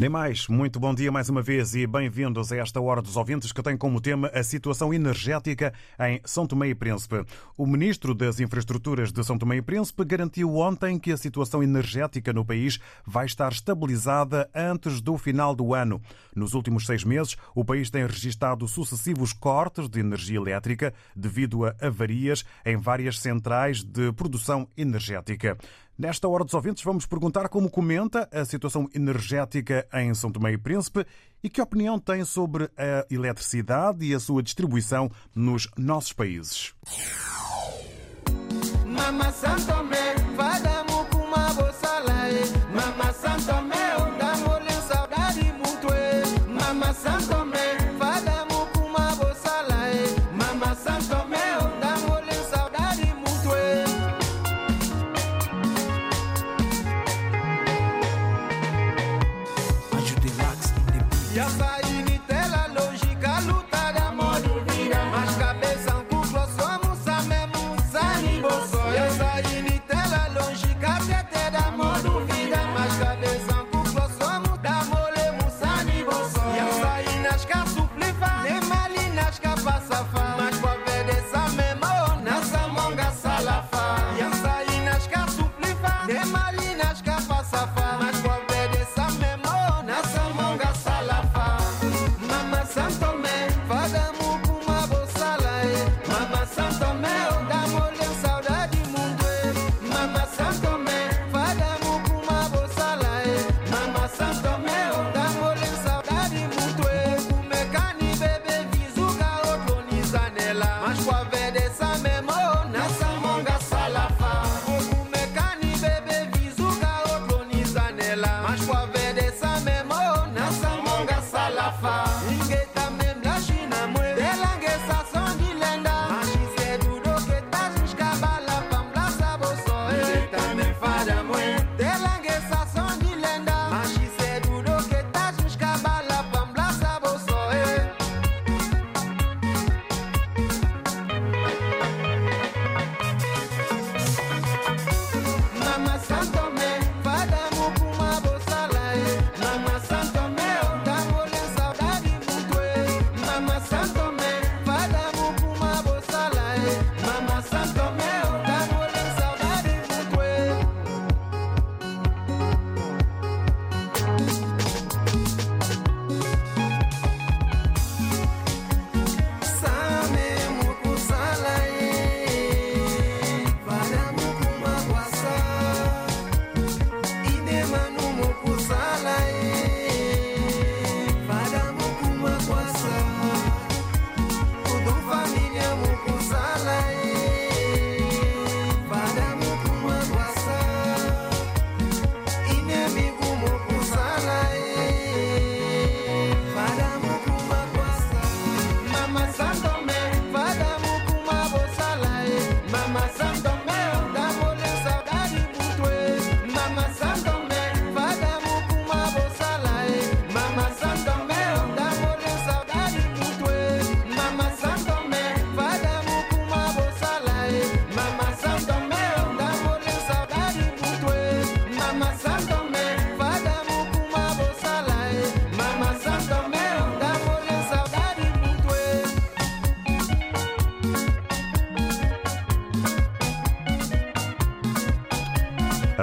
Nem mais, muito bom dia mais uma vez e bem-vindos a esta Hora dos Ouvintes que tem como tema a situação energética em São Tomé e Príncipe. O Ministro das Infraestruturas de São Tomé e Príncipe garantiu ontem que a situação energética no país vai estar estabilizada antes do final do ano. Nos últimos seis meses, o país tem registado sucessivos cortes de energia elétrica devido a avarias em várias centrais de produção energética. Nesta hora dos ouvintes, vamos perguntar como comenta a situação energética em São Tomé e Príncipe e que opinião tem sobre a eletricidade e a sua distribuição nos nossos países. Mama Santo e. Mama Santo Me,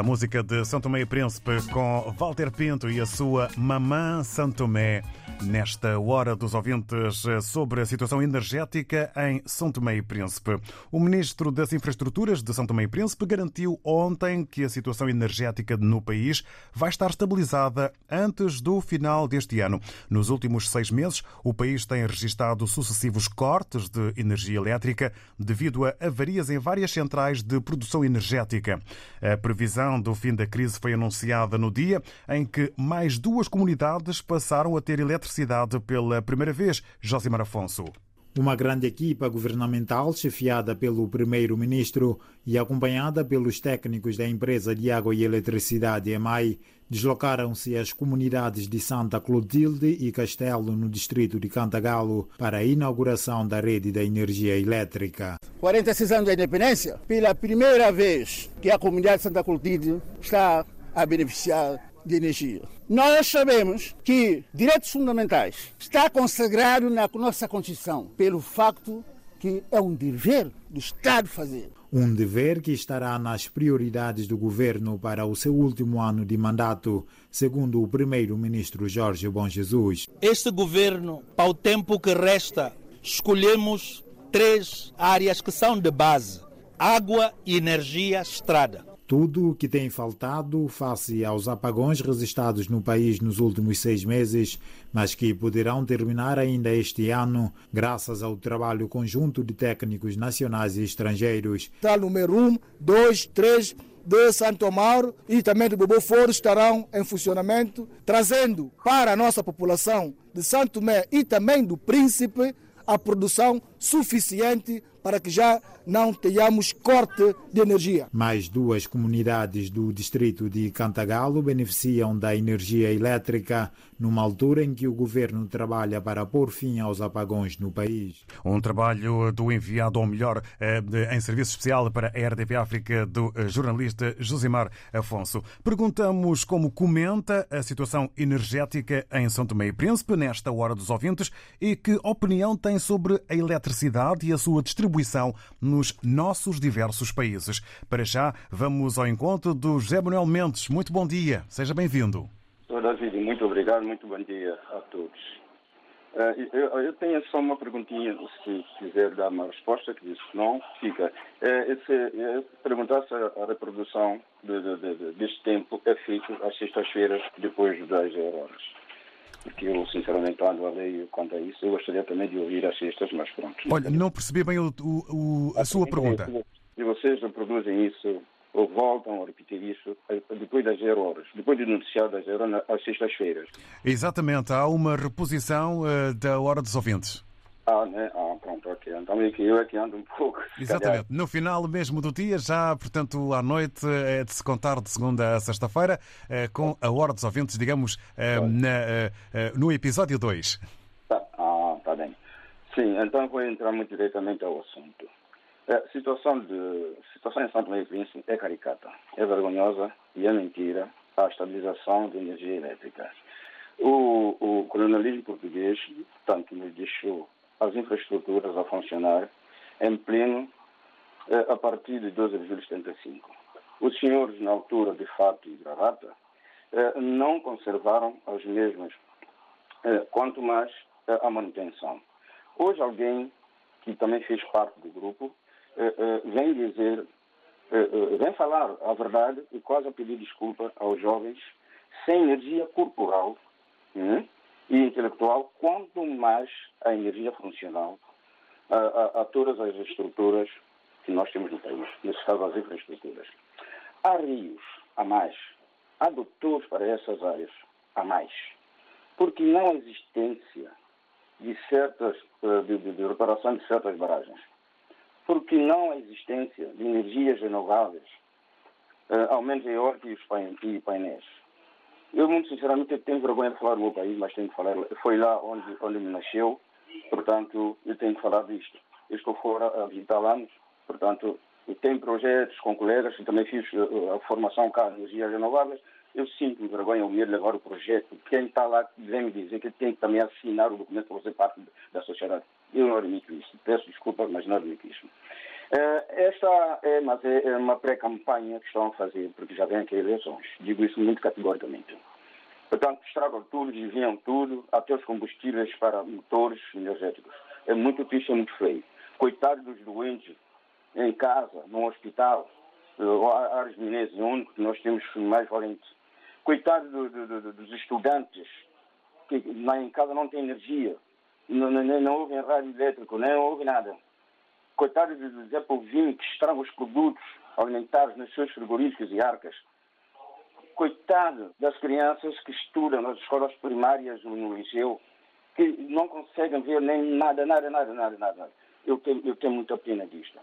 música de São Tomé e Príncipe com Walter Pinto e a sua Mamã São Tomé. Nesta hora dos ouvintes sobre a situação energética em São Tomé e Príncipe. O Ministro das Infraestruturas de São Tomé e Príncipe garantiu ontem que a situação energética no país vai estar estabilizada antes do final deste ano. Nos últimos seis meses, o país tem registrado sucessivos cortes de energia elétrica devido a avarias em várias centrais de produção energética. A previsão do fim da crise foi anunciada no dia em que mais duas comunidades passaram a ter eletricidade pela primeira vez. Josimar Afonso. Uma grande equipa governamental, chefiada pelo primeiro-ministro e acompanhada pelos técnicos da empresa de água e eletricidade EMAI, deslocaram-se às comunidades de Santa Clotilde e Castelo, no distrito de Cantagalo, para a inauguração da rede da energia elétrica. 46 anos da independência, pela primeira vez que a comunidade de Santa Clotilde está a beneficiar de energia. Nós sabemos que direitos fundamentais está consagrado na nossa Constituição pelo facto que é um dever do Estado fazer. Um dever que estará nas prioridades do governo para o seu último ano de mandato, segundo o primeiro-ministro Jorge Bom Jesus. Este governo, para o tempo que resta, escolhemos três áreas que são de base: água, energia, estrada tudo o que tem faltado face aos apagões registrados no país nos últimos seis meses, mas que poderão terminar ainda este ano, graças ao trabalho conjunto de técnicos nacionais e estrangeiros. Está número 1, 2, 3 de Santo Mauro e também de Bobo Foro estarão em funcionamento, trazendo para a nossa população de Santo Mé e também do Príncipe a produção suficiente para que já não tenhamos corte de energia. Mais duas comunidades do distrito de Cantagalo beneficiam da energia elétrica numa altura em que o governo trabalha para pôr fim aos apagões no país. Um trabalho do enviado, ou melhor, eh, em serviço especial para a RDP África, do eh, jornalista Josimar Afonso. Perguntamos como comenta a situação energética em São Tomé e Príncipe nesta hora dos ouvintes e que opinião tem sobre a eletricidade e a sua distribuição nos nossos diversos países. Para já, vamos ao encontro do José Manuel Mendes. Muito bom dia, seja bem-vindo. Sr. David, muito obrigado, muito bom dia a todos. Uh, eu, eu, tenho só uma perguntinha, se quiser dar uma resposta, que diz que não, fica. Esse, uh, perguntar se a reprodução de, de, de, deste tempo é feita às sextas-feiras, depois das horas. Porque eu, sinceramente, ando a ler quanto a isso. Eu gostaria também de ouvir as sextas, mas pronto. Olha, não percebi bem o, o, a sua pergunta. E vocês reproduzem isso voltam a repetir isso depois das zero horas, depois de noticiar das zero horas às sextas-feiras. Exatamente, há uma reposição uh, da hora dos ouvintes. Ah, né? Ah, pronto, ok. Então é que eu é que ando um pouco. Exatamente. No final mesmo do dia, já, portanto, à noite, é de se contar de segunda a sexta-feira, uh, com a hora dos ouvintes, digamos, uh, na, no episódio 2. Tá. Ah, tá bem. Sim, então vou entrar muito diretamente ao assunto. A situação, de, situação em Santo Meio Príncipe é caricata, é vergonhosa e é mentira a estabilização de energia elétrica. O, o colonialismo português, tanto nos deixou as infraestruturas a funcionar em pleno eh, a partir de 12,75. Os senhores, na altura de fato e gravata, eh, não conservaram as mesmas, quanto mais a manutenção. Hoje alguém que também fez parte do grupo vem dizer, eh, vem falar a verdade e quase a pedir desculpa aos jovens sem energia corporal né, e intelectual, quanto mais a energia funcional a, a, a, todas as estruturas que nós temos no país, nesse caso as infraestruturas. Há rios a mais, há doutores para essas áreas a mais, porque não há existência de certas de, de, de reparação de certas barragens porque não a existência de energias renováveis, uh, ao menos eólicos e painéis. Eu, muito sinceramente, tenho vergonha de falar do meu país, mas tenho que falar. Foi lá onde, onde me nasceu, portanto, eu tenho que falar disto. Eu estou fora há 20 anos, portanto, eu tenho projetos com colegas que também fiz uh, a formação cá em energias renováveis. Eu sinto vergonha ao ver levar o projeto. Quem está lá vem me dizer que tem que também assinar o documento para fazer parte da sociedade. Eu não admito isso. Peço desculpas, mas não admito isso. Uh, esta é, mas é, é uma pré-campanha que estão a fazer, porque já vem aqui eleições. Digo isso muito categoricamente. Portanto, estragam tudo, desviam tudo, até os combustíveis para motores energéticos. É muito triste, é muito feio. Coitados dos doentes em casa, no hospital, áreas mineiras, é o único que nós temos mais valente. Coitado do, do, do, dos estudantes, que lá em casa não tem energia, não, não, não ouvem rádio elétrico, nem ouvem nada. Coitado do Zé Povinho, que estraga os produtos alimentares nos seus frigoríficos e arcas. Coitado das crianças que estudam nas escolas primárias ou no liceu, que não conseguem ver nem nada, nada, nada, nada, nada. Eu tenho, eu tenho muita pena disto.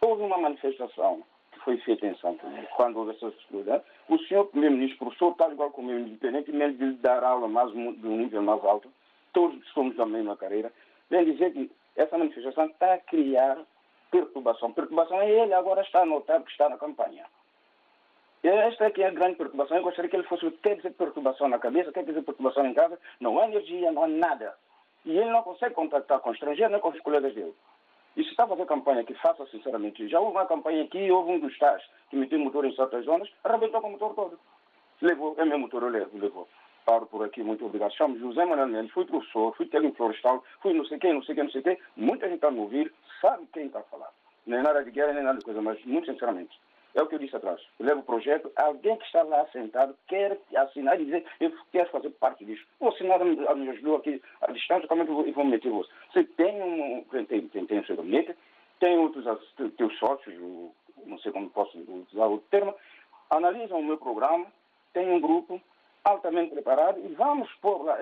Houve uma manifestação que foi feita em Santo Tomé, quando houve essa discussão. O senhor primeiro-ministro, professor, tal igual como eu, independentemente de dar aula mais, de um nível mais alto, todos somos da mesma carreira, vem dizer que essa manifestação está a criar perturbação. Perturbação é ele agora está a notar que está na campanha. Esta é que é a grande perturbação. Eu gostaria que ele fosse quer dizer perturbação na cabeça, quer dizer perturbação em casa. Não há energia, não há nada. E ele não consegue contactar com estrangeiros nem com os colegas dele. E se está a fazer campanha, que faça sinceramente. Já houve uma campanha aqui, houve um dos tais que meteu motor em certas zonas, arrebentou com o motor todo. Levou, é meu motor, eu levo, levou. Paro por aqui, muito obrigado. Chamo José Manuel Mendes, fui professor, fui técnico florestal, fui não sei quem, não sei quem, não sei quem. Muita gente está me ouvir, sabe quem está a falar. Nem nada de guerra, nem nada de coisa, mas muito sinceramente. É o que eu disse atrás. Eu levo o projeto, alguém que está lá sentado quer assinar e dizer eu quero fazer parte disso. Vou assinar, me ajudou aqui à distância, como é que eu vou meter você? Você tem um, tem, tem, tem o seu gabinete, tem outros teus sócios, não sei como posso usar o termo, analisam o meu programa, tem um grupo altamente preparado e vamos pôr lá.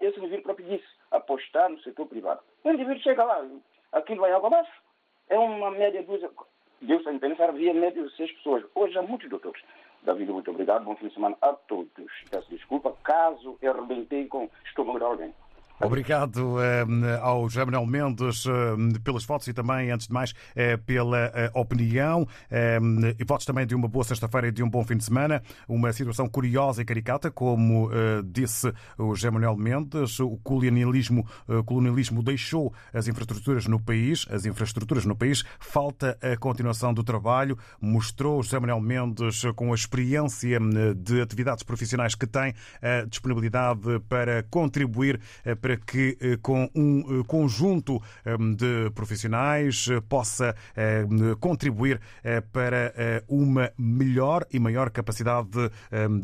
Esse indivíduo próprio disse, apostar no setor privado. O indivíduo chega lá, aquilo vai água abaixo. É uma média de. Deus está entendendo, havia média de seis pessoas. Hoje há muitos doutores. David, muito obrigado. Bom fim de semana a todos. Peço desculpa caso eu arrebentei com estômago de alguém. Obrigado uh, ao José Manuel Mendes uh, pelas fotos e também, antes de mais, uh, pela opinião. e votos também de uma boa sexta-feira e de um bom fim de semana. Uma situação curiosa e caricata, como disse o José Manuel Mendes. O colonialismo, colonialismo deixou as infraestruturas no país, as infraestruturas no país. Falta a continuação do trabalho. Mostrou o José Manuel Mendes, com a experiência de atividades profissionais que tem, a disponibilidade para contribuir que, eh, com um eh, conjunto eh, de profissionais, possa contribuir para uma melhor e maior capacidade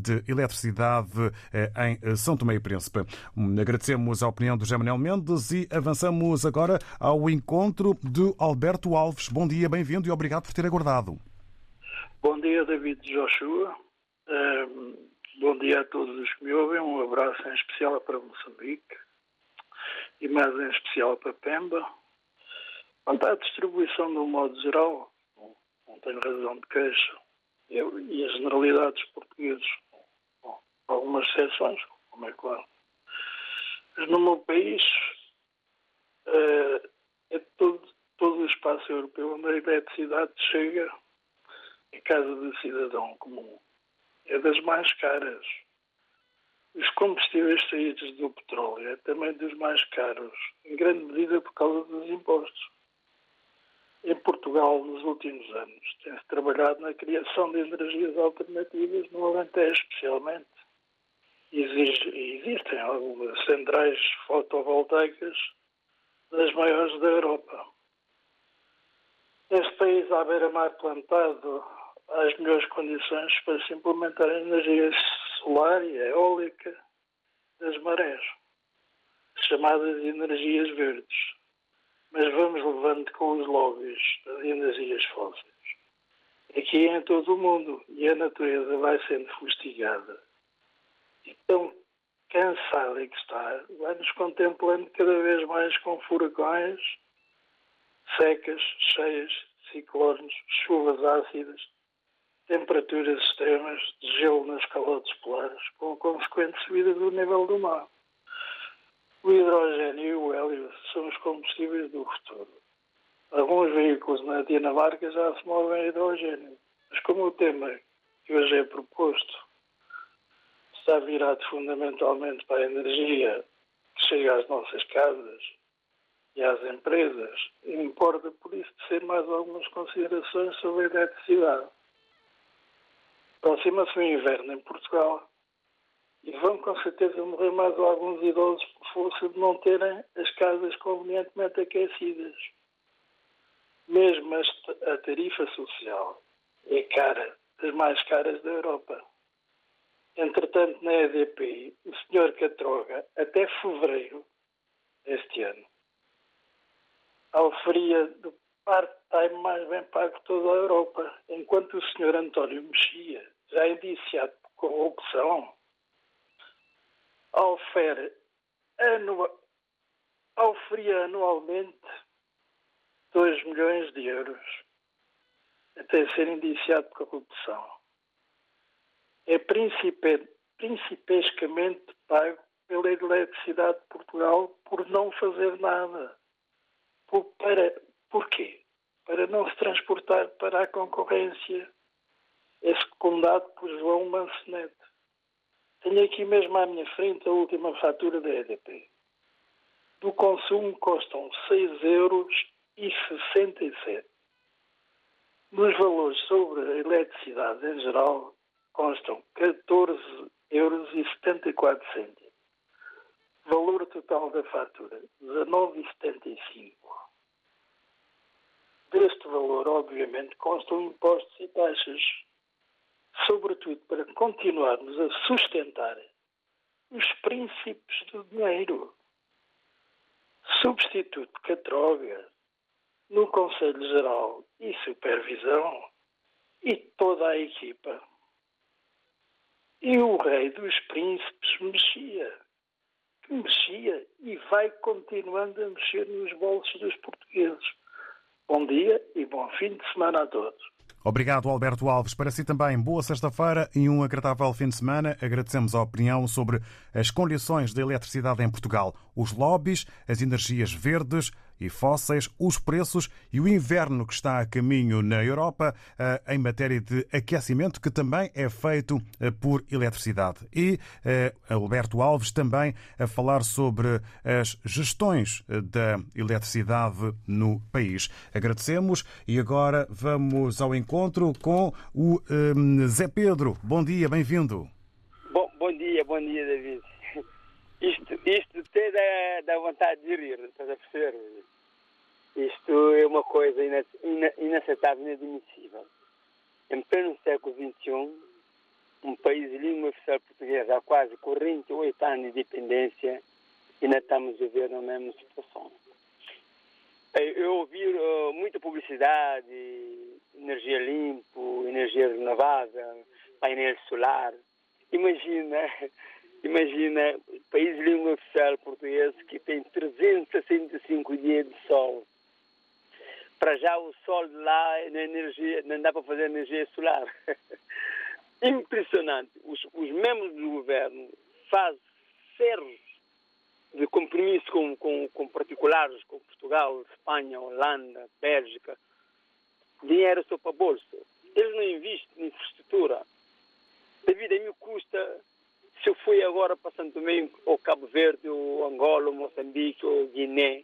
de eletricidade em São Tomé e Príncipe. Hum, agradecemos a opinião do José Mendes e avançamos agora ao encontro de Alberto Alves. Bom dia, bem-vindo e obrigado por ter aguardado. Bom dia, David Joshua. Bom dia a todos os que me ouvem. Um abraço em especial para Moçambique e mais em especial para Pemba. Quanto à distribuição de um modo geral, não tenho razão de queixa. Eu, e as generalidades portuguesas, algumas exceções, como é claro. Mas no meu país, é, é todo, todo o espaço europeu onde a eletricidade chega em casa do cidadão comum. É das mais caras. Os combustíveis saídos do petróleo é também dos mais caros, em grande medida por causa dos impostos. Em Portugal, nos últimos anos, tem-se trabalhado na criação de energias alternativas, no Alentejo especialmente. Exige, existem algumas centrais fotovoltaicas das maiores da Europa. Neste país, à beira-mar plantado, as melhores condições para se implementar energias solar e eólica das marés, chamadas energias verdes. Mas vamos levando com os lobbies das energias fósseis. Aqui é em todo o mundo e a natureza vai sendo fustigada. E tão cansada que está, vai-nos contemplando cada vez mais com furacões, secas, cheias, ciclones, chuvas ácidas temperaturas extremas de gelo nas calotes polares, com a consequente subida do nível do mar. O hidrogênio e o hélio são os combustíveis do futuro. Alguns veículos na Dinamarca já se movem a hidrogênio, mas como o tema que hoje é proposto está virado fundamentalmente para a energia que chega às nossas casas e às empresas, importa por isso ser mais algumas considerações sobre a eletricidade. Aproxima-se o inverno em Portugal E vão com certeza morrer mais alguns idosos por força de não terem as casas convenientemente aquecidas. Mesmo a tarifa social é cara, das mais caras da Europa. Entretanto, na EDP, o senhor Catroga, até fevereiro deste ano, oferia do part-time mais bem pago de toda a Europa, enquanto o senhor António Mexia, já indiciado por corrupção, ofere anua, oferia anualmente 2 milhões de euros até ser indiciado por corrupção. É principescamente pago pela eletricidade de Portugal por não fazer nada. Por, para, porquê? Para não se transportar para a concorrência. É secundado por João Mancenete. Tenho aqui mesmo à minha frente a última fatura da EDP. Do consumo custam 6 euros e 67. Nos valores sobre a eletricidade em geral constam 14 euros e 74 cêntimos. Valor total da fatura, 19,75. Deste valor, obviamente, constam impostos e taxas, sobretudo para continuarmos a sustentar os princípios do dinheiro. Substituto Catroga, no Conselho Geral e Supervisão, e toda a equipa. E o rei dos príncipes mexia que mexia e vai continuando a mexer nos bolsos dos portugueses. Bom dia e bom fim de semana a todos. Obrigado, Alberto Alves. Para si também, boa sexta-feira e um agradável fim de semana. Agradecemos a opinião sobre as condições da eletricidade em Portugal, os lobbies, as energias verdes, e fósseis, os preços e o inverno que está a caminho na Europa eh, em matéria de aquecimento, que também é feito eh, por eletricidade. E eh, Alberto Alves também a falar sobre as gestões da eletricidade no país. Agradecemos e agora vamos ao encontro com o Zé Pedro. Bom dia, bem-vindo. Bom, bom dia, bom dia, David. Isto, isto até dá, vontade de rir, estás a perceber? Isto é uma coisa inaceitável e inadmissível. Em pleno século XXI, um país de língua oficial portuguesa há quase 48 anos de independência ainda estamos a ver na mesma situação. Eu ouvi uh, muita publicidade, energia limpa, energia renovável, painel solar. Imagina Imagina, país de língua oficial português que tem 365 dias de sol. Para já o sol lá na energia, não dá para fazer energia solar. Impressionante. Os, os membros do governo fazem ferros de compromisso com, com, com particulares, com Portugal, Espanha, Holanda, Bélgica. Dinheiro só para bolsa. Eles não investem em infraestrutura. A mim custa se eu fui agora para Santo Domingo, ou Cabo Verde, ou Angola, ou Moçambique, ou Guiné,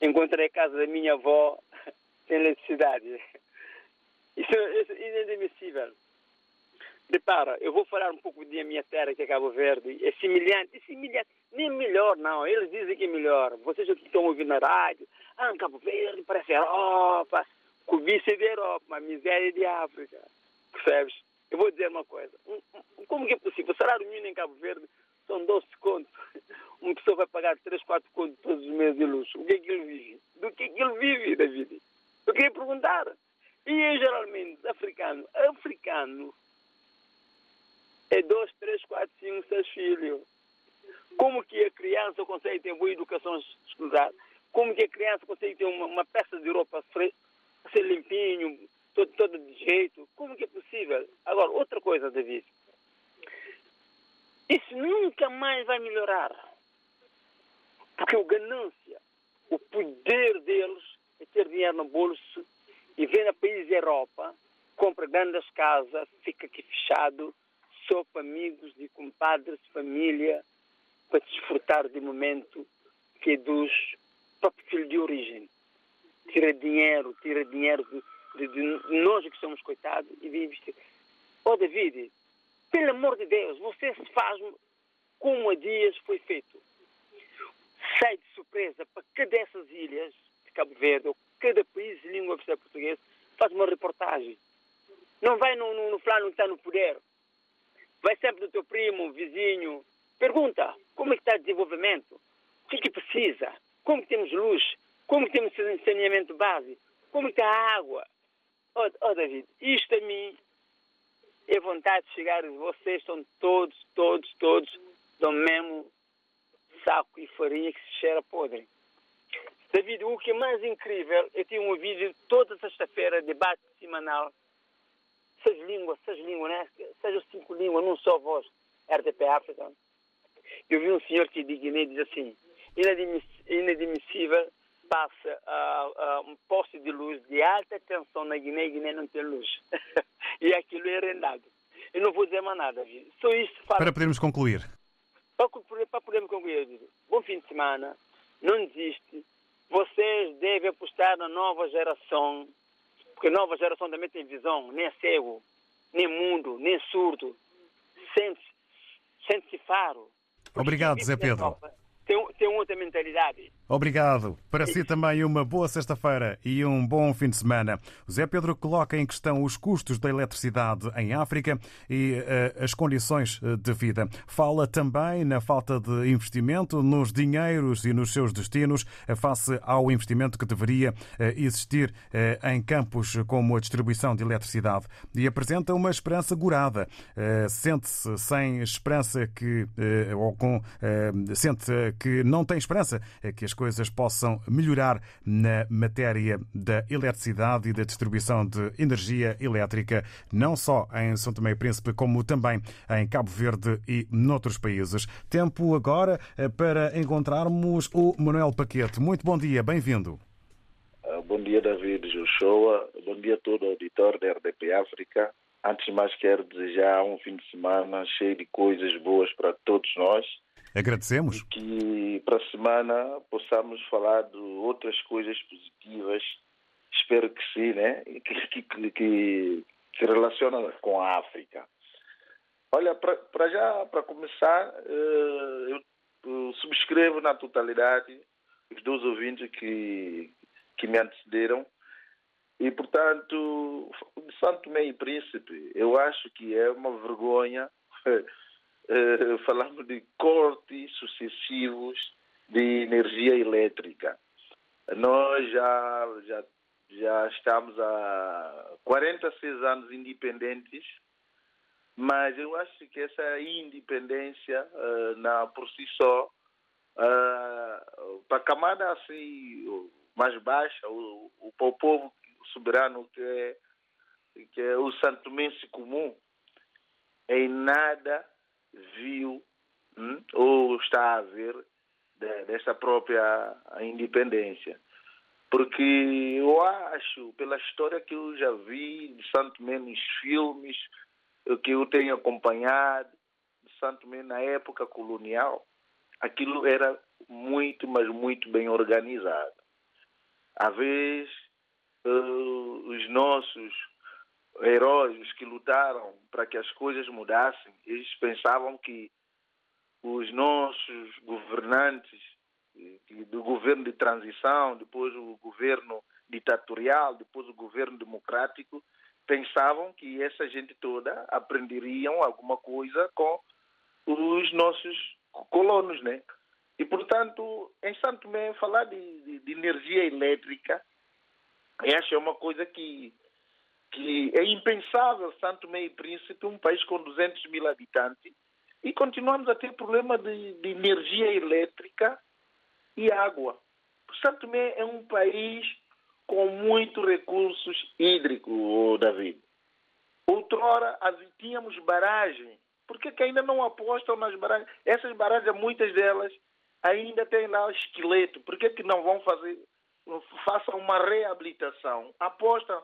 encontrei a casa da minha avó sem eletricidade. Isso, isso é inadmissível. Repara, eu vou falar um pouco da minha terra, que é Cabo Verde. É semelhante, é semelhante. Nem melhor, não. Eles dizem que é melhor. Vocês estão ouvindo na rádio, ah, Cabo Verde parece Europa. Cobiça de Europa, mas miséria de África. Percebes? Eu vou dizer uma coisa. Como que é possível? O salário mínimo em Cabo Verde são 12 contos. Uma pessoa vai pagar 3, 4 contos todos os meses de luxo. O que é que ele vive? Do que é que ele vive, David? Eu queria perguntar. E geralmente africano. Africano é 2, 3, 4, 5, 6 filhos. Como que a criança consegue ter boa educação escolar? Como que a criança consegue ter uma, uma peça de roupa a ser limpinho, todo, todo de jeito. Como que é possível? Agora, outra coisa, David. Isso nunca mais vai melhorar. Porque o ganância, o poder deles é ter dinheiro no bolso e vem a país da Europa, compra grandes casas, fica aqui fechado, só para amigos e compadres, família, para desfrutar de momento que é dos próprios filhos de origem. Tira dinheiro, tira dinheiro de, de, de nós que somos coitados e vem investir. Ó oh, David, Pelo amor de Deus, você se faz como há dias foi feito. Sai de surpresa para cada dessas ilhas de Cabo Verde, ou cada país de língua oficial portuguesa, faz uma reportagem. Não vai no, no, no que está no poder. Vai sempre do teu primo, vizinho. Pergunta como é que está o desenvolvimento, o que é que precisa, como temos luz, como temos saneamento básico, como que está a água. Oh, oh David, isto a mim é vontade de chegar, vocês são todos, todos, todos do mesmo saco e farinha que se cheira podre. David, o que é mais incrível, eu tenho um vídeo toda sexta-feira, debate semanal, seis línguas, seis línguas, né? Seja cinco línguas, num só voz, RDP África. Eu vi um senhor que Guiné diz assim, inadmissível passa uh, uh, um poste de luz de alta tensão na Guiné e Guiné não tem luz. e aquilo é rendado. Eu não vou dizer mais nada, viu? Só isso faz... Para podermos concluir. Para, para podermos concluir, bom fim de semana, não desiste. Vocês devem apostar na nova geração, porque a nova geração também tem visão, nem é cego, nem mundo, nem surdo. Sente-se sente faro. Obrigado, Zé Pedro. Tem, tem outra mentalidade. Obrigado. Para si também uma boa sexta-feira e um bom fim de semana. Zé Pedro coloca em questão os custos da eletricidade em África e uh, as condições eh, de vida. Fala também na falta de investimento nos dinheiros e nos seus destinos uh, face ao investimento que deveria uh, existir em campos como a distribuição de eletricidade. E apresenta uma esperança gorada. Sente-se sem esperança que, ou com, sente que não tem esperança que as coisas possam melhorar na matéria da eletricidade e da distribuição de energia elétrica, não só em São Tomé e Príncipe, como também em Cabo Verde e noutros países. Tempo agora eh, para encontrarmos o Manuel Paquete. Muito bom dia, bem-vindo. Ah, bom dia, David Joshua. Bom dia a todo o auditor da RDP África. Antes de mais, quero desejar um fim de semana cheio de coisas boas para todos nós Agradecemos. E que para a semana possamos falar de outras coisas positivas. Espero que sim, né? Que, que, que se relaciona com a África. Olha, para já, para começar, eh, eu, subscrevo na totalidade os dois ouvintes que, que me antecederam. E, portanto, Santo e Príncipe, eu acho que é uma vergonha uh, falamos de cortes sucessivos de energia elétrica. Nós já, já, já estamos há 46 anos independentes, mas eu acho que essa independência, uh, na, por si só, uh, para a camada assim, mais baixa, o, o, o povo soberano que é, que é o santomense comum, em nada viu hum, ou está a ver de, desta própria independência. Porque eu acho, pela história que eu já vi de Santo Tomé nos filmes, que eu tenho acompanhado, de Santo Tomé na época colonial, aquilo era muito, mas muito bem organizado. Às vezes, uh, os nossos heróis que lutaram para que as coisas mudassem, eles pensavam que os nossos governantes do governo de transição, depois o governo ditatorial, depois o governo democrático, pensavam que essa gente toda aprenderiam alguma coisa com os nossos colonos, né? E, portanto, em Santo Tomé, falar de, de, de energia elétrica, essa é uma coisa que que é impensável Santo e Príncipe, um país com 200 mil habitantes, e continuamos a ter problema de, de energia elétrica e água. Santo Tomé é um país com muitos recursos hídricos, David. Outrora tínhamos barragem. Por que, que ainda não apostam nas barragens? Essas barragens, muitas delas, ainda têm lá esqueleto. Por que, que não vão fazer, façam uma reabilitação? Apostam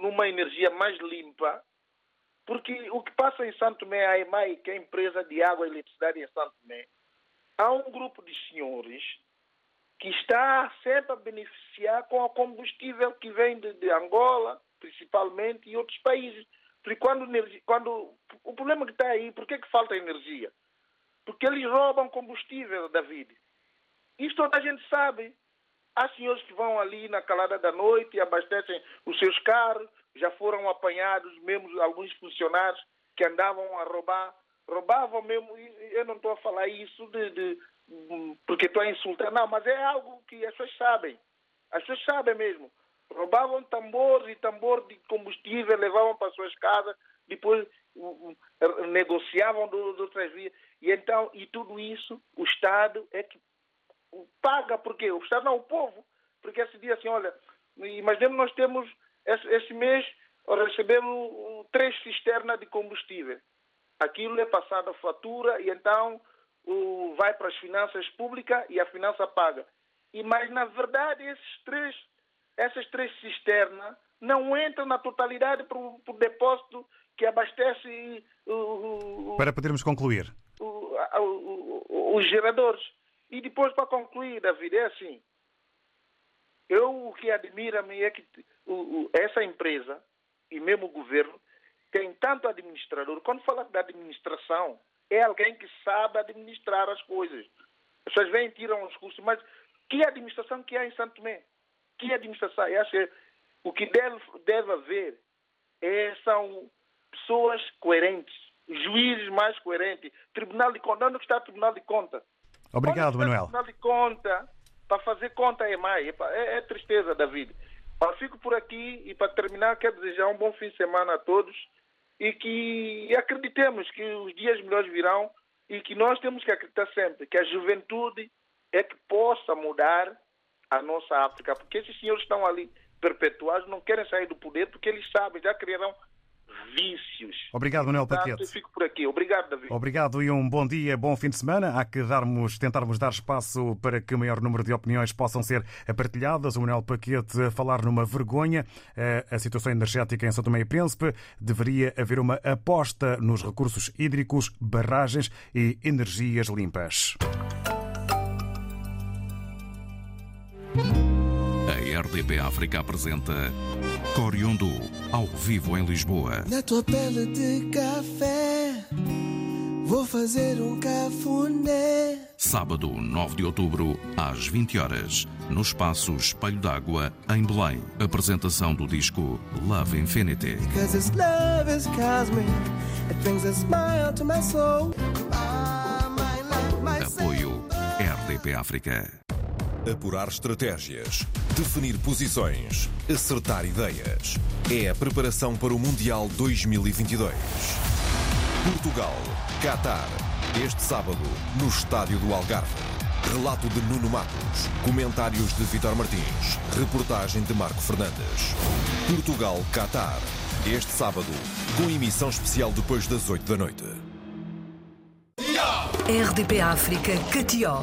numa energia mais limpa, porque o que passa em Santo Tomé, a EMAI, que é a empresa de água e eletricidade em Santo Tomé, há um grupo de senhores que está sempre a beneficiar com o combustível que vem de, de Angola, principalmente, e outros países. Porque quando, quando o problema que está aí, por que, que falta energia? Porque eles roubam combustível, David. Isso toda a gente sabe. Há senhores que vão ali na calada da noite e abastecem os seus carros, já foram apanhados, mesmo alguns funcionários que andavam a roubar, roubavam mesmo, eu não estou a falar isso de, de porque estou a insultar, não, mas é algo que as pessoas sabem. As pessoas sabem mesmo. Roubavam tambores e tambor de combustível, levavam para suas casas, depois negociavam de, de outras vias. E então, e tudo isso, o Estado é que paga, porque o Estado não, o povo. Porque esse dia assim, olha, imaginemos nós temos, esse, esse mês, recebemos três cisternas de combustível. Aquilo é passado a fatura e então o, vai para as finanças públicas e a finança paga. E, mas, na verdade, esses três, essas três cisternas não entram na totalidade para o depósito que abastece o, Para podermos concluir. os geradores. E depois, para concluir, David, é assim. Eu, o que admira-me é que essa empresa e mesmo o governo tem tanto administrador. Quando fala da administração, é alguém que sabe administrar as coisas. As pessoas vêm e tiram os custos, mas que administração que há em Santo Tomé? Que administração? Eu acho que o que deve, deve haver é, são pessoas coerentes, juízes mais coerentes, Tribunal de Conta. Onde está o Tribunal de Conta? Obrigado, Onde Manuel. De Conta, para fazer conta é mais. É, é tristeza, David. Eu fico por aqui e para terminar quero desejar um bom fim de semana a todos e que acreditemos que os dias melhores virão e que nós temos que acreditar sempre que a juventude é que possa mudar a nossa África, porque esses senhores estão ali perpetuados, não querem sair do poder porque eles sabem, já criaram vícios. Obrigado, Manuel Paquete. fico por aqui. Obrigado, David. Obrigado e um bom dia, bom fim de semana. Há que darmos, tentarmos dar espaço para que o maior número de opiniões possam ser partilhadas. O Manuel Paquete a falar numa vergonha. Eh, A situação energética em São Tomé e Príncipe deveria haver uma aposta nos recursos hídricos, barragens e energias limpas. RDP África apresenta Coriondu, ao vivo em Lisboa. Na tua pele de café, vou fazer um cafuné. Sábado, 9 de outubro, às 20 horas, no espaço Espelho d'Água, em Belém. Apresentação do disco Love Infinity. Apoio RDP África. Apurar estratégias, definir posições, acertar ideias. É a preparação para o Mundial 2022. Portugal, Qatar. Este sábado, no Estádio do Algarve. Relato de Nuno Matos. Comentários de Vitor Martins. Reportagem de Marco Fernandes. Portugal, Qatar. Este sábado, com emissão especial depois das 8 da noite. RDP África, Catió,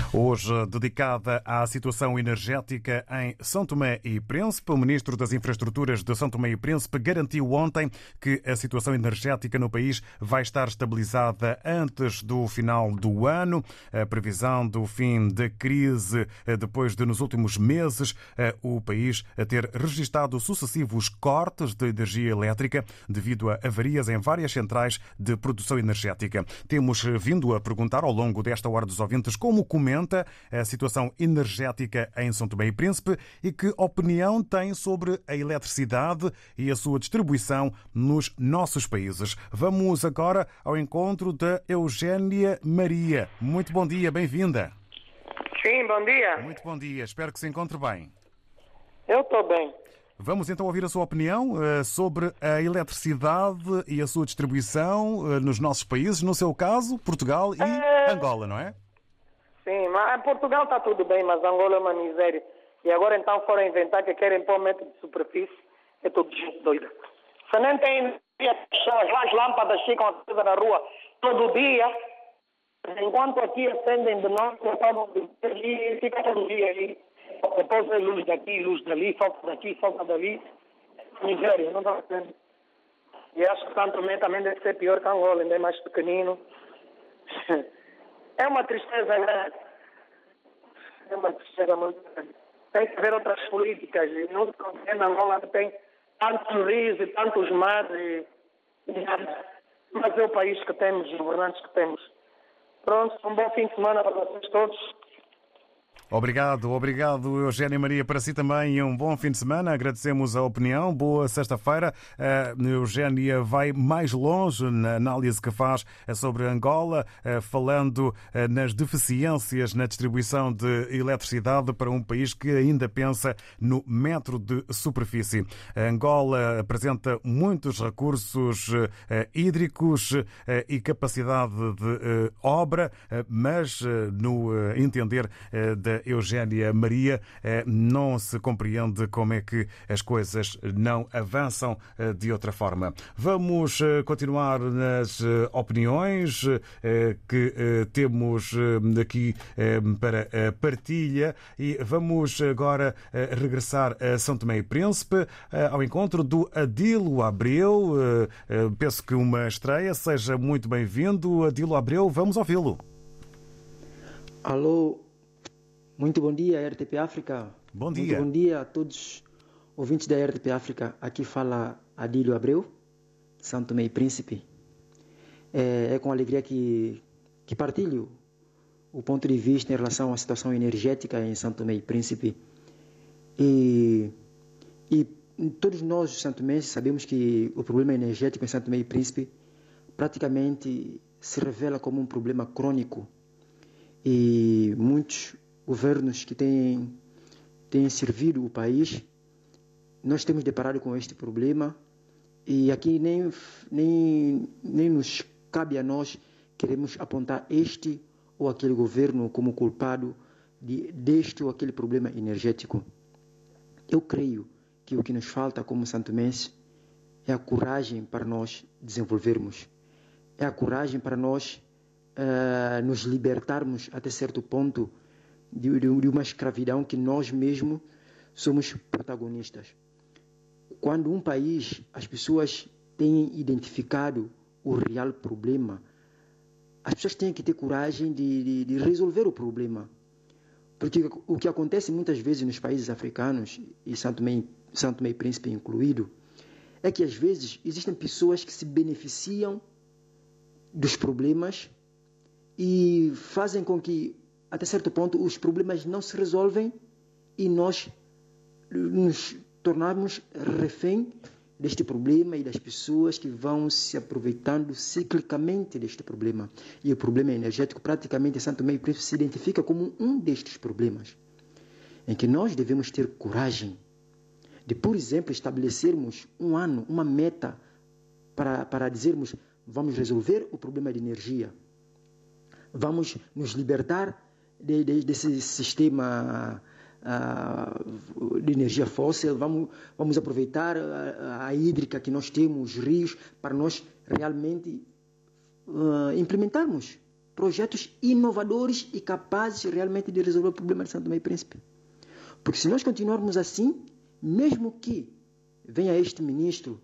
Hoje, dedicada à situação energética em São Tomé e Príncipe, o Ministro das Infraestruturas de São Tomé e Príncipe garantiu ontem que a situação energética no país vai estar estabilizada antes do final do ano. A previsão do fim da crise, eh, depois de, nos últimos meses, eh, o país ter registado sucessivos cortes de energia elétrica devido a avarias em várias centrais de produção energética. Temos vindo a perguntar ao longo desta hora dos ouvintes como comenta a situação energética em São Tomé e Príncipe e que opinião tem sobre a eletricidade e a sua distribuição nos nossos países. Vamos agora ao encontro da Eugénia Maria. Muito bom dia, bem-vinda. Sim, bom dia. Muito bom dia, espero que se encontre bem. Eu estou bem. Vamos então ouvir a sua opinião uh, sobre a eletricidade e a sua distribuição uh, nos nossos países, no seu caso, Portugal e É. Angola, não é? Sim, mas em Portugal está tudo bem, mas Angola é uma miséria. E agora então foram inventar que querem pôr método de superfície. É tudo doida. Se nem tem as lâmpadas ficam acesas na rua todo dia. Enquanto aqui acendem de noite, e fica todo dia aí. Depois é luz daqui, luz dali, falta daqui, falta dali. Nigéria, não está vendo. E acho que Santo também deve ser pior que Angola, ainda é mais pequenino. É uma tristeza grande. É uma tristeza muito grande. Tem que haver outras políticas. E não se compreende Angola tem tantos rios e tantos mares. E. Mas é o país que temos, os governantes que temos. Pronto, um bom fim de semana para vocês todos. Obrigado, obrigado, Eugénia Maria, para si também e um bom fim de semana. Agradecemos a opinião. Boa sexta-feira. A Eugénia vai mais longe na análise que faz sobre Angola, eh, falando eh, nas deficiências na distribuição de eletricidade para um país que ainda pensa no metro de superfície. Angola apresenta muitos recursos eh, hídricos e capacidade de obra, mas no entender da Eugénia Maria, eh, não se compreende como é que as coisas não avançam eh, de outra forma. Vamos eh, continuar nas opiniões que temos aqui para partilha e vamos agora regressar a São Tomé e Príncipe ao encontro do Adilo Abreu. Penso que uma estreia. Seja muito bem-vindo, Adilo Abreu. Vamos ouvi-lo. Alô, muito bom dia, RTP África. Bom dia. Muito bom dia a todos ouvintes da RTP África. Aqui fala Adílio Abreu, Santo Tomé e Príncipe. É, é, com alegria que, que partilho o ponto de vista em relação à situação energética em Santo Tomé e Príncipe. E, e todos nós, Santo Tomé, sabemos que o problema energético em Santo Tomé e Príncipe praticamente se revela como um problema crônico. E muitos governos que têm, têm servido o país, nós temos deparado com este problema e aqui nem, nem, nem nos cabe a nós queremos apontar este ou aquele governo como culpado de, deste ou aquele problema energético. Eu creio que o que nos falta como santomense é a coragem para nós desenvolvermos, é a coragem para nós uh, nos libertarmos até certo ponto de, de uma escravidão que nós mesmos somos protagonistas. Quando um país, as pessoas têm identificado o real problema, as pessoas têm que ter coragem de, de, de resolver o problema. Porque o que acontece muitas vezes nos países africanos, e Santo Tomé, Santo Tomé e Príncipe incluído, é que às vezes existem pessoas que se beneficiam dos problemas e fazem com que até certo ponto, os problemas não se resolvem e nós nos tornamos refém deste problema e das pessoas que vão se aproveitando ciclicamente deste problema. E o problema energético, praticamente, Santo Meio Príncipe se identifica como um destes problemas, em que nós devemos ter coragem de, por exemplo, estabelecermos um ano, uma meta para, para dizermos vamos resolver o problema de energia, vamos nos libertar de, de, desse sistema uh, de energia fóssil, vamos, vamos aproveitar a, a, hídrica que nós temos, os rios, para nós realmente uh, implementarmos projetos inovadores e capazes realmente de resolver o problema de Santo e Príncipe. Porque se nós continuarmos assim, mesmo que venha este ministro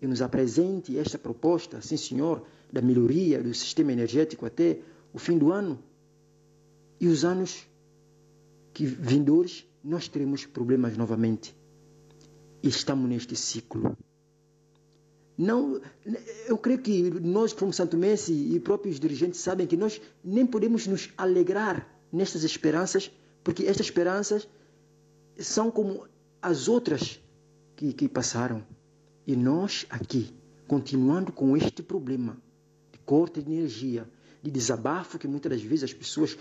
e nos apresente esta proposta, sim senhor, da melhoria do sistema energético até o fim do ano, e os anos que vindouros nós teremos problemas novamente. E estamos neste ciclo. Não, eu creio que nós, como Santo Messi e próprios dirigentes, sabem que nós nem podemos nos alegrar nestas esperanças, porque estas esperanças são como as outras que, que passaram. E nós aqui, continuando com este problema de corte de energia, de desabafo que muitas das vezes as pessoas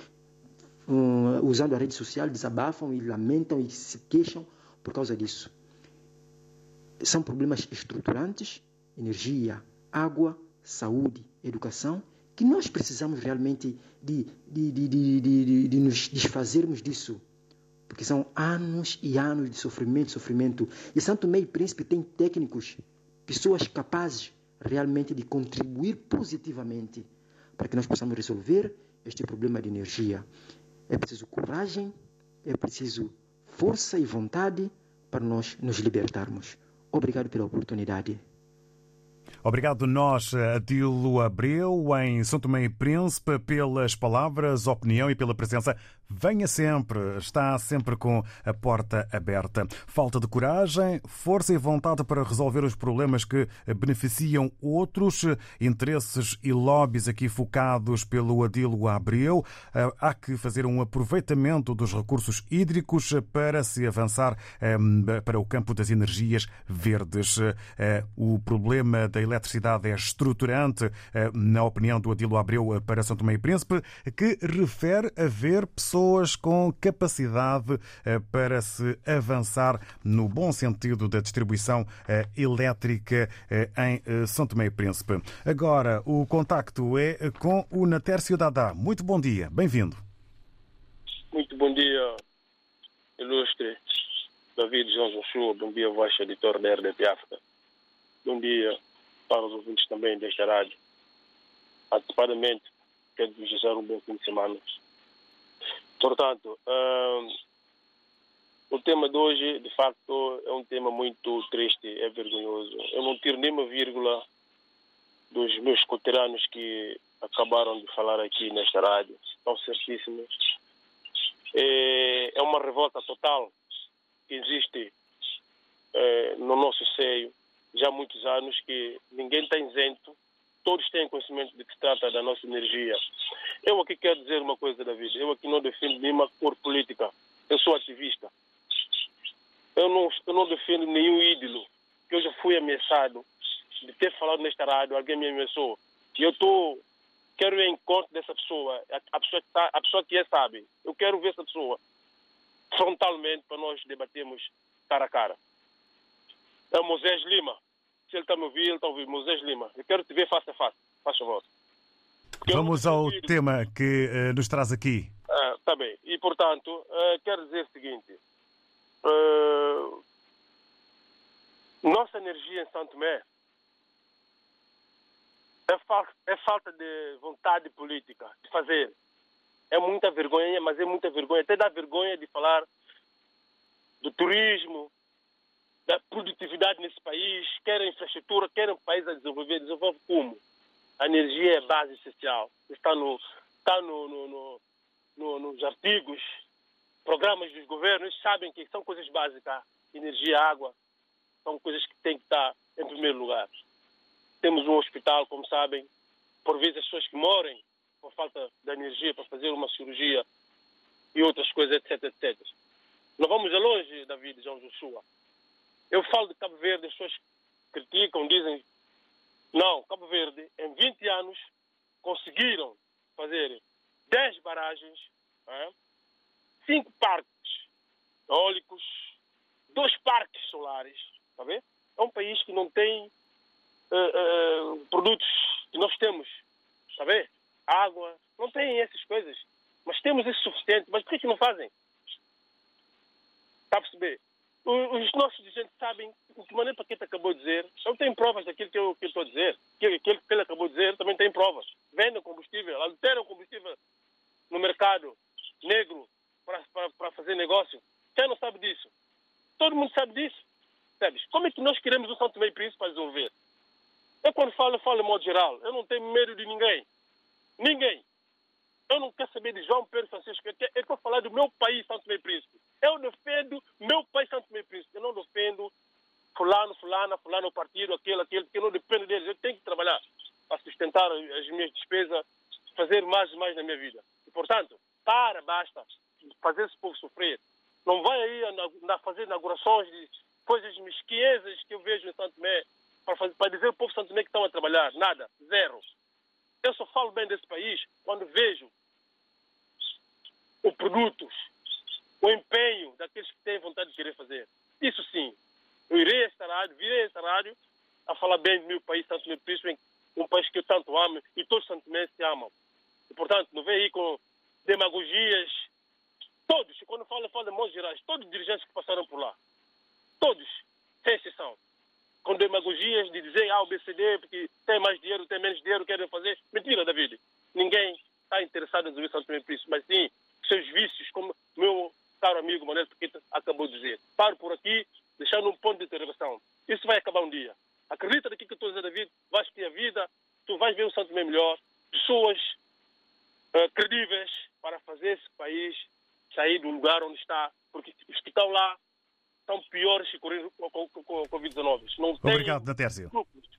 usando a rede social, desabafam e lamentam e se queixam por causa disso. São problemas estruturantes, energia, água, saúde, educação, que nós precisamos realmente de, de, de, de nos desfazermos disso. Porque são anos e anos de sofrimento, sofrimento. E Santo Meio Príncipe tem técnicos, pessoas capazes realmente de contribuir positivamente para que nós possamos resolver este problema de energia. É preciso coragem, é preciso força e vontade para nós nos libertarmos. Obrigado pela oportunidade. Obrigado nós, Adilo Abreu, em São Tomé e Príncipe, pelas palavras, opinião e pela presença. Venha sempre, está sempre com a porta aberta. Falta de coragem, força e vontade para resolver os problemas que beneficiam outros, interesses e lobbies aqui focados pelo Adilo Abreu. Há que fazer um aproveitamento dos recursos hídricos para se avançar para o campo das energias verdes. O problema da eletricidade é estruturante, na opinião do Adilo Abreu para São Tomé e Príncipe, que refere haver pessoas com capacidade para se avançar no bom sentido da distribuição elétrica em São Tomé e Príncipe. Agora, o contacto é com o Natércio Dadá. Muito bom dia, bem-vindo. Muito bom dia, ilustre David João Joshua. Bom dia, voz editor da RDP África. Bom dia para os ouvintes também desta rádio. Antecipadamente, quero desejar um bom fim de semana. Portanto, uh, o tema de hoje, de facto, é um tema muito triste, é vergonhoso. Eu não tiro nem uma vírgula dos meus coteranos que acabaram de falar aqui nesta rádio. Estão certíssimos. É, é uma revolta total que existe é, no nosso seio já há muitos anos que ninguém está isento, todos têm conhecimento de que se trata da nossa energia. Eu aqui quero dizer uma coisa, David, eu aqui não defendo nenhuma cor política, eu sou ativista. Eu não, eu não defendo nenhum ídolo, eu já fui ameaçado de ter falado nesta rádio, alguém me ameaçou. E eu estou, quero em encontro dessa pessoa, a, pessoa que tá, a pessoa que é sabe. Eu quero ver essa pessoa frontalmente para nós debatermos cara a cara é o Moisés Lima. Se ele está me ouvindo, ele está a ouvir. Moisés Lima. Eu quero te ver face a face. Faz favor. Porque Vamos ao tema que uh, nos traz aqui. Está ah, bem. E, portanto, uh, quero dizer o seguinte. Uh, nossa energia em Santo Tomé é, fa é falta de vontade política de fazer. É muita vergonha, mas é muita vergonha. Até dá vergonha de falar do turismo, da produtividade nesse país, quer a infraestrutura, quer um país a desenvolver. Desenvolve como? A energia é base essencial. Está, no, está no, no, no, nos artigos, programas dos governos, sabem que são coisas básicas. Energia, água, são coisas que têm que estar em primeiro lugar. Temos um hospital, como sabem, por vezes as pessoas que morrem por falta de energia para fazer uma cirurgia e outras coisas, etc, etc. Não vamos longe, David João Joshua. Eu falo de Cabo Verde, as pessoas criticam, dizem. Não, Cabo Verde, em 20 anos, conseguiram fazer 10 barragens, é? 5 parques eólicos, 2 parques solares. Tá vendo? É um país que não tem uh, uh, produtos que nós temos. Está vendo? Água, não tem essas coisas. Mas temos isso suficiente. Mas por que, que não fazem? Está a perceber? Os nossos dirigentes sabem de que maneira Paquete acabou de dizer. Eu tenho provas daquilo que eu, que eu estou a dizer. Aquilo que, que ele acabou de dizer também tem provas. Vendem combustível, alteram combustível no mercado negro para, para, para fazer negócio. Quem não sabe disso? Todo mundo sabe disso. Sabes? Como é que nós queremos o Santo Meio Príncipe para resolver? Eu quando falo, falo em modo geral. Eu não tenho medo de ninguém. Ninguém. Eu não quero saber de João Pedro Francisco. Eu estou falar do meu país, Santo Meio Príncipe. Eu defendo meu país, Santo Meio Príncipe. Eu não defendo fulano, fulana, fulano, partido, aquele, aquele, porque eu não dependo deles. Eu tenho que trabalhar para sustentar as minhas despesas, fazer mais e mais na minha vida. E, portanto, para, basta fazer esse povo sofrer. Não vai aí a, fazer inaugurações de coisas mesquinhas que eu vejo em Santo Tomé para, fazer, para dizer ao povo Santo Tomé que estão a trabalhar. Nada. Zero. Eu só falo bem desse país quando vejo o produtos o empenho daqueles que têm vontade de querer fazer. Isso sim, eu irei a esta rádio, virei a esta rádio a falar bem do meu país, tanto meu príncipe, um país que eu tanto amo e todos os santomenses se amam. E, portanto, não vem aí com demagogias. Todos, quando falo, falo de modo gerais, todos os dirigentes que passaram por lá. Todos, sem exceção. Com demagogias de dizer, ah, o BCD, porque tem mais dinheiro, tem menos dinheiro, querem fazer. Mentira, David. Ninguém está interessado em resolver Santo Tomé Príncipe, mas sim seus vícios, como meu caro amigo Manuel Pequita acabou de dizer. Paro por aqui deixando um ponto de interrogação. Isso vai acabar um dia. Acredita naquilo que eu estou a dizer, David, vais ter a vida, tu vais ver um Santo Tomé melhor, pessoas uh, credíveis para fazer esse país sair do lugar onde está, porque os que estão lá são piores que correr com o Covid-19. Obrigado, Natércio.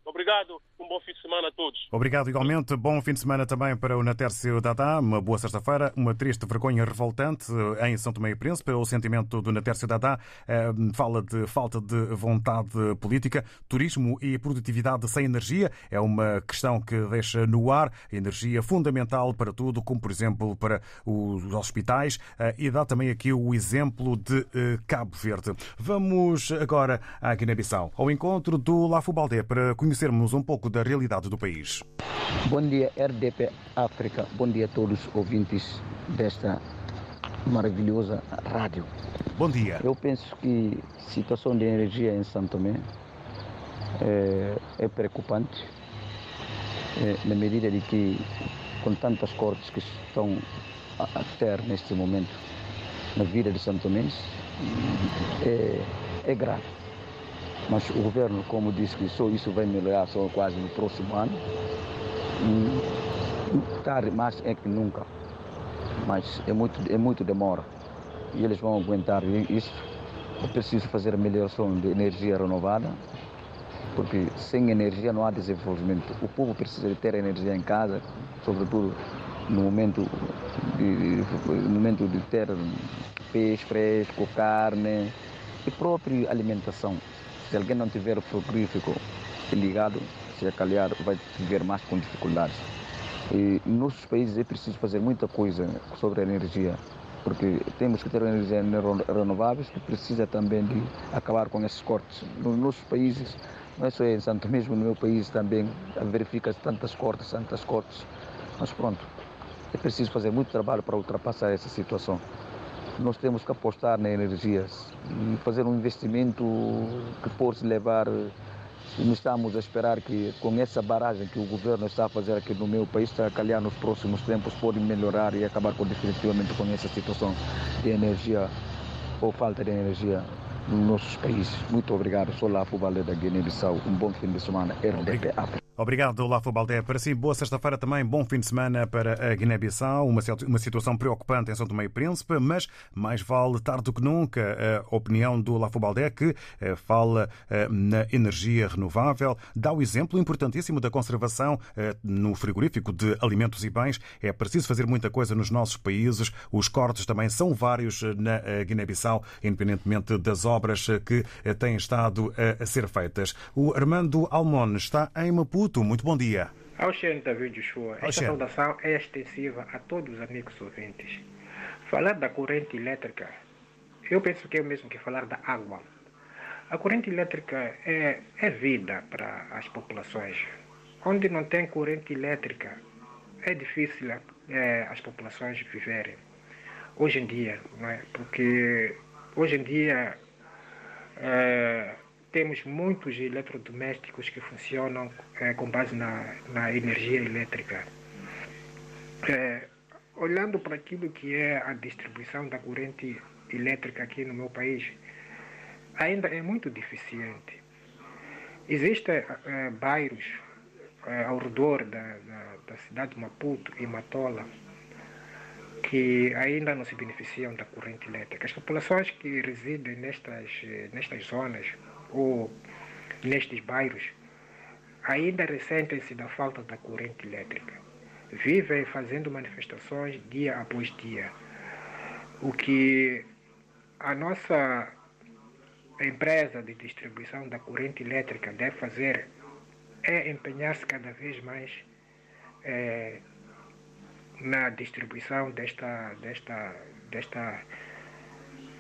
Obrigado, um bom fim de semana a todos. Obrigado igualmente. Bom fim de semana também para o Natércio Dadá. Uma boa sexta-feira, uma triste vergonha revoltante em São Tomé e Príncipe. O sentimento do Natércio Dadá eh, fala de falta de vontade política, turismo e produtividade sem energia. É uma questão que deixa no ar energia fundamental para tudo, como por exemplo para os hospitais, eh, e dá também aqui o exemplo de eh, Cabo Verde. Vamos agora à Guiné-Bissau, ao encontro do Lafubaldé, para conhecermos um pouco da realidade do país. Bom dia, RDP África. Bom dia a todos os ouvintes desta maravilhosa rádio. Bom dia. Eu penso que a situação de energia em São Tomé é, é preocupante, é, na medida de que, com tantas cortes que estão a ter neste momento na vida de São Tomé, é, é grave. Mas o governo, como disse que só isso vai melhorar só quase no próximo ano, tarde mais é que nunca. Mas é muito, é muito demora. E eles vão aguentar isso. É preciso fazer melhoração de energia renovada, porque sem energia não há desenvolvimento. O povo precisa de ter energia em casa, sobretudo no momento de, no momento de ter peixe fresco, carne e própria alimentação. Se alguém não tiver o frigorífico ligado, se acalhar vai viver mais com dificuldades. E nos nossos países é preciso fazer muita coisa sobre a energia, porque temos que ter energia renováveis que precisa também de acabar com esses cortes. Nos nossos países, não é só em Santo mesmo, no meu país também verifica-se tantas cortes, tantas cortes. Mas pronto, é preciso fazer muito trabalho para ultrapassar essa situação nós temos que apostar na energias e fazer um investimento que possa levar. E não estamos a esperar que com essa barragem que o governo está a fazer aqui no meu país, a calhar nos próximos tempos, pode melhorar e acabar com, definitivamente com essa situação de energia ou falta de energia nos nossos países. Muito obrigado. Sou lá Fubalé da Guiné-Bissau. Um bom fim de semana. RDP África. Obrigado, Lafo Baldé. Para si, boa sexta-feira também, bom fim de semana para a Guiné-Bissau. Uma, uma situação preocupante em São Tomé e Príncipe, mas mais vale tarde do que nunca a opinião do Lafo Baldé, que eh, fala eh, na energia renovável, dá o exemplo importantíssimo da conservação eh, no frigorífico de alimentos e bens. É preciso fazer muita coisa nos nossos países. Os cortes também são vários na Guiné-Bissau, independentemente das obras que têm estado a ser feitas. O Armando Almon está em Maputo muito bom dia. Alxene David Joshua, esta saudação é extensiva a todos os amigos ouvintes. Falar da corrente elétrica, eu penso que é o mesmo que falar da água. A corrente elétrica é, é vida para as populações. Onde não tem corrente elétrica, é difícil é, as populações viverem. Hoje em dia, não é? porque hoje em dia é, temos muitos eletrodomésticos que funcionam é, com base na, na energia elétrica. É, olhando para aquilo que é a distribuição da corrente elétrica aqui no meu país, ainda é muito deficiente. Existem bairros ao redor da, da, da, cidade de Maputo e Matola que ainda não se beneficiam da corrente elétrica. As populações que residem nestas, nestas zonas ou nestes bairros ainda ressentem-se da falta da corrente elétrica. Vivem fazendo manifestações dia após dia. O que a nossa empresa de distribuição da corrente elétrica deve fazer é empenhar-se cada vez mais é, na distribuição desta, desta, desta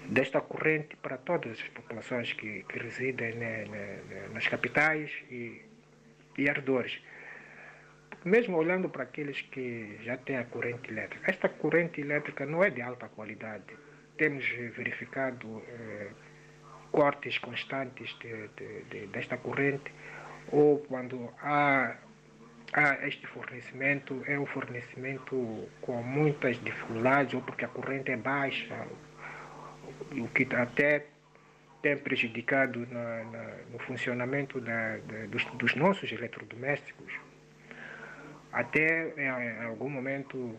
desta corrente para todas as populações que, que residem né, né, nas capitais e, e arredores. Mesmo olhando para aqueles que já têm a corrente elétrica, esta corrente elétrica não é de alta qualidade. Temos verificado eh, cortes constantes de, de, de, desta corrente, ou quando há, há este fornecimento, é um fornecimento com muitas dificuldades, ou porque a corrente é baixa, o que até tem prejudicado na, na, no funcionamento da, da, dos, dos, nossos eletrodomésticos, até em, em algum momento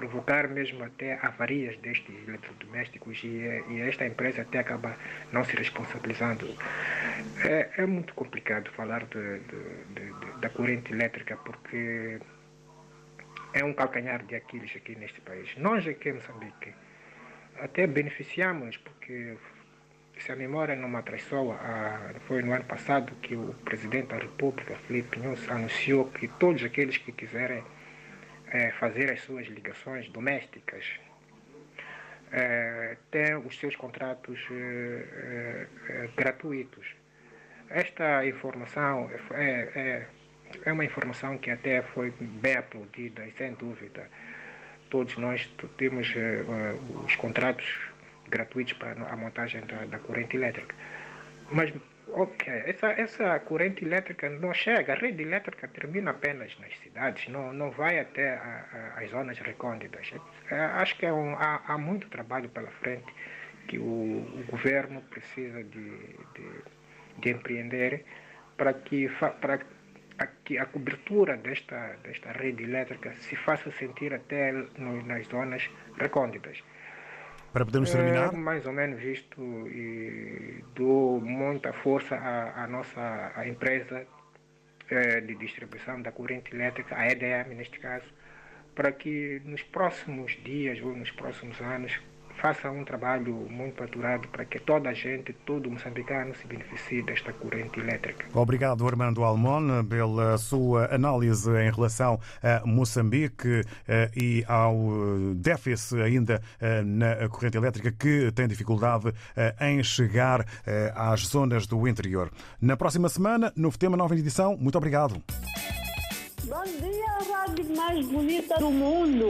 provocar mesmo até avarias destes eletrodomésticos e, e, esta empresa até acaba não se responsabilizando. É, é muito complicado falar de, de, de, da corrente elétrica porque é um calcanhar de Aquiles aqui neste país. Nós aqui em Moçambique até beneficiamos porque se a memória não me atraiçoa, foi no ano passado que o presidente da República, Felipe Nunes, anunciou que todos aqueles que quiserem é, fazer as suas ligações domésticas é, têm os seus contratos é, gratuitos. Esta informação é, é, é uma informação que até foi bem aplaudida e sem dúvida todos nós temos os contratos gratuitos para a montagem da, da corrente elétrica. Mas, ok, essa, essa corrente elétrica não chega, a rede elétrica termina apenas nas cidades, não, não vai até a, a, as zonas recônditas. É, acho que é um, há, há, muito trabalho pela frente que o, o governo precisa de, de, de empreender para que, para que a cobertura desta, desta rede elétrica se faça sentir até no, nas zonas recônditas. Para podermos terminar? É mais ou menos isto e dou muita força à, à nossa à empresa é, de distribuição da corrente elétrica, a EDM neste caso, para que nos próximos dias ou nos próximos anos faça um trabalho muito aturado para que toda a gente, todo moçambicano se beneficie desta corrente elétrica. Obrigado, Armando Almon, pela sua análise em relação a Moçambique eh, e ao déficit ainda eh, na corrente elétrica que tem dificuldade eh, em chegar às zonas do interior. Na próxima semana, novo tema, nova edição. Muito obrigado. Bom dia, a rádio mais bonita do mundo.